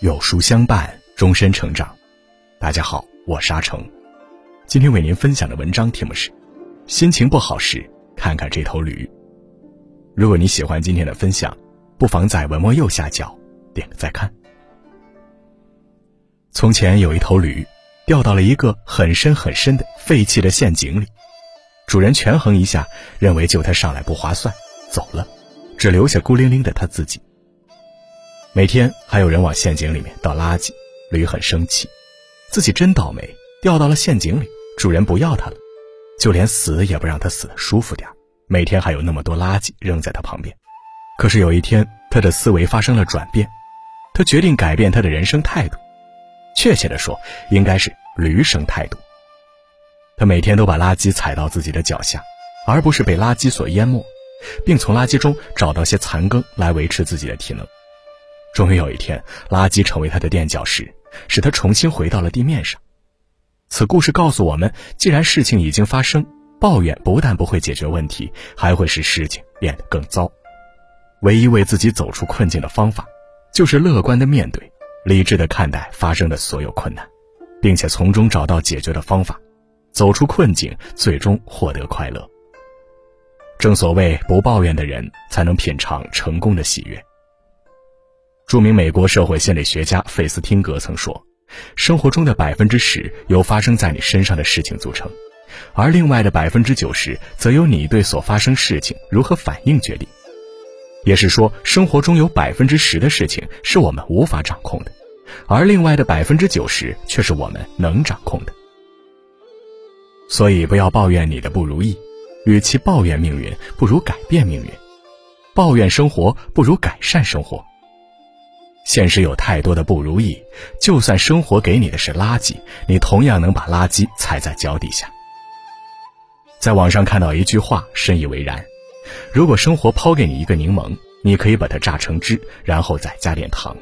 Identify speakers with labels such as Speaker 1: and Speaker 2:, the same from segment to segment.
Speaker 1: 有书相伴，终身成长。大家好，我是阿成。今天为您分享的文章题目是：心情不好时，看看这头驴。如果你喜欢今天的分享，不妨在文末右下角点个再看。从前有一头驴，掉到了一个很深很深的废弃的陷阱里。主人权衡一下，认为救它上来不划算，走了，只留下孤零零的他自己。每天还有人往陷阱里面倒垃圾，驴很生气，自己真倒霉，掉到了陷阱里，主人不要它了，就连死也不让它死的舒服点每天还有那么多垃圾扔在他旁边。可是有一天，他的思维发生了转变，他决定改变他的人生态度，确切的说，应该是驴生态度。他每天都把垃圾踩到自己的脚下，而不是被垃圾所淹没，并从垃圾中找到些残羹来维持自己的体能。终于有一天，垃圾成为他的垫脚石，使他重新回到了地面上。此故事告诉我们：既然事情已经发生，抱怨不但不会解决问题，还会使事情变得更糟。唯一为自己走出困境的方法，就是乐观的面对，理智的看待发生的所有困难，并且从中找到解决的方法，走出困境，最终获得快乐。正所谓，不抱怨的人才能品尝成功的喜悦。著名美国社会心理学家费斯汀格曾说：“生活中的百分之十由发生在你身上的事情组成，而另外的百分之九十则由你对所发生事情如何反应决定。”也是说，生活中有百分之十的事情是我们无法掌控的，而另外的百分之九十却是我们能掌控的。所以，不要抱怨你的不如意，与其抱怨命运，不如改变命运；抱怨生活，不如改善生活。现实有太多的不如意，就算生活给你的是垃圾，你同样能把垃圾踩在脚底下。在网上看到一句话，深以为然：如果生活抛给你一个柠檬，你可以把它榨成汁，然后再加点糖。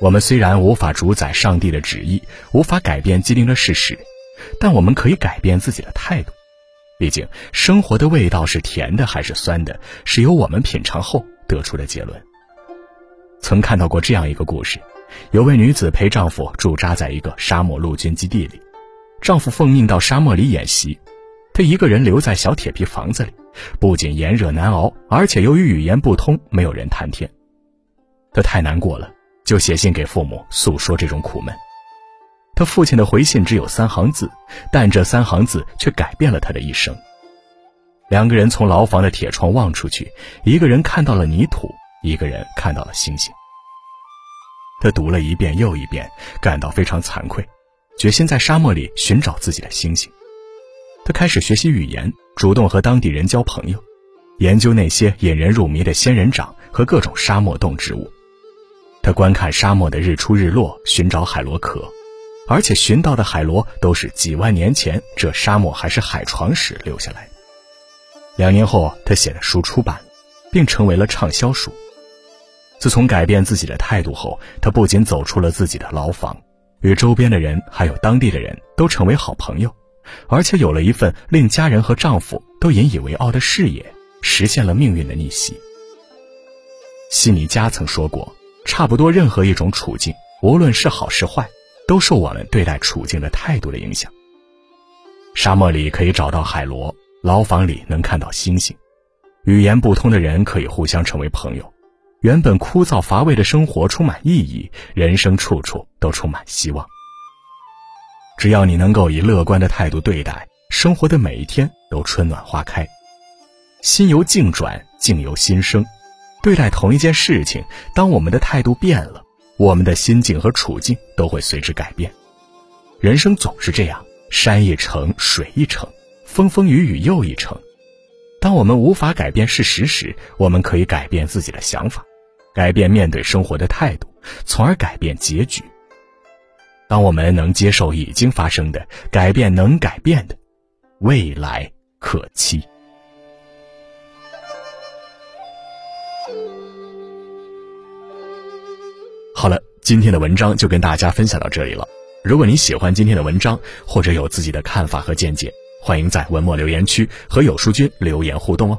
Speaker 1: 我们虽然无法主宰上帝的旨意，无法改变既定的事实，但我们可以改变自己的态度。毕竟，生活的味道是甜的还是酸的，是由我们品尝后得出的结论。曾看到过这样一个故事：有位女子陪丈夫驻扎在一个沙漠陆军基地里，丈夫奉命到沙漠里演习，她一个人留在小铁皮房子里，不仅炎热难熬，而且由于语言不通，没有人谈天。她太难过了，就写信给父母诉说这种苦闷。她父亲的回信只有三行字，但这三行字却改变了她的一生。两个人从牢房的铁窗望出去，一个人看到了泥土。一个人看到了星星，他读了一遍又一遍，感到非常惭愧，决心在沙漠里寻找自己的星星。他开始学习语言，主动和当地人交朋友，研究那些引人入迷的仙人掌和各种沙漠动植物。他观看沙漠的日出日落，寻找海螺壳，而且寻到的海螺都是几万年前这沙漠还是海床时留下来的。两年后，他写的书出版，并成为了畅销书。自从改变自己的态度后，她不仅走出了自己的牢房，与周边的人还有当地的人都成为好朋友，而且有了一份令家人和丈夫都引以为傲的事业，实现了命运的逆袭。西尼加曾说过：“差不多任何一种处境，无论是好是坏，都受我们对待处境的态度的影响。沙漠里可以找到海螺，牢房里能看到星星，语言不通的人可以互相成为朋友。”原本枯燥乏味的生活充满意义，人生处处都充满希望。只要你能够以乐观的态度对待生活的每一天，都春暖花开。心由境转，境由心生。对待同一件事情，当我们的态度变了，我们的心境和处境都会随之改变。人生总是这样，山一程，水一程，风风雨雨又一程。当我们无法改变事实时，我们可以改变自己的想法，改变面对生活的态度，从而改变结局。当我们能接受已经发生的，改变能改变的，未来可期。好了，今天的文章就跟大家分享到这里了。如果你喜欢今天的文章，或者有自己的看法和见解。欢迎在文末留言区和有书君留言互动哦！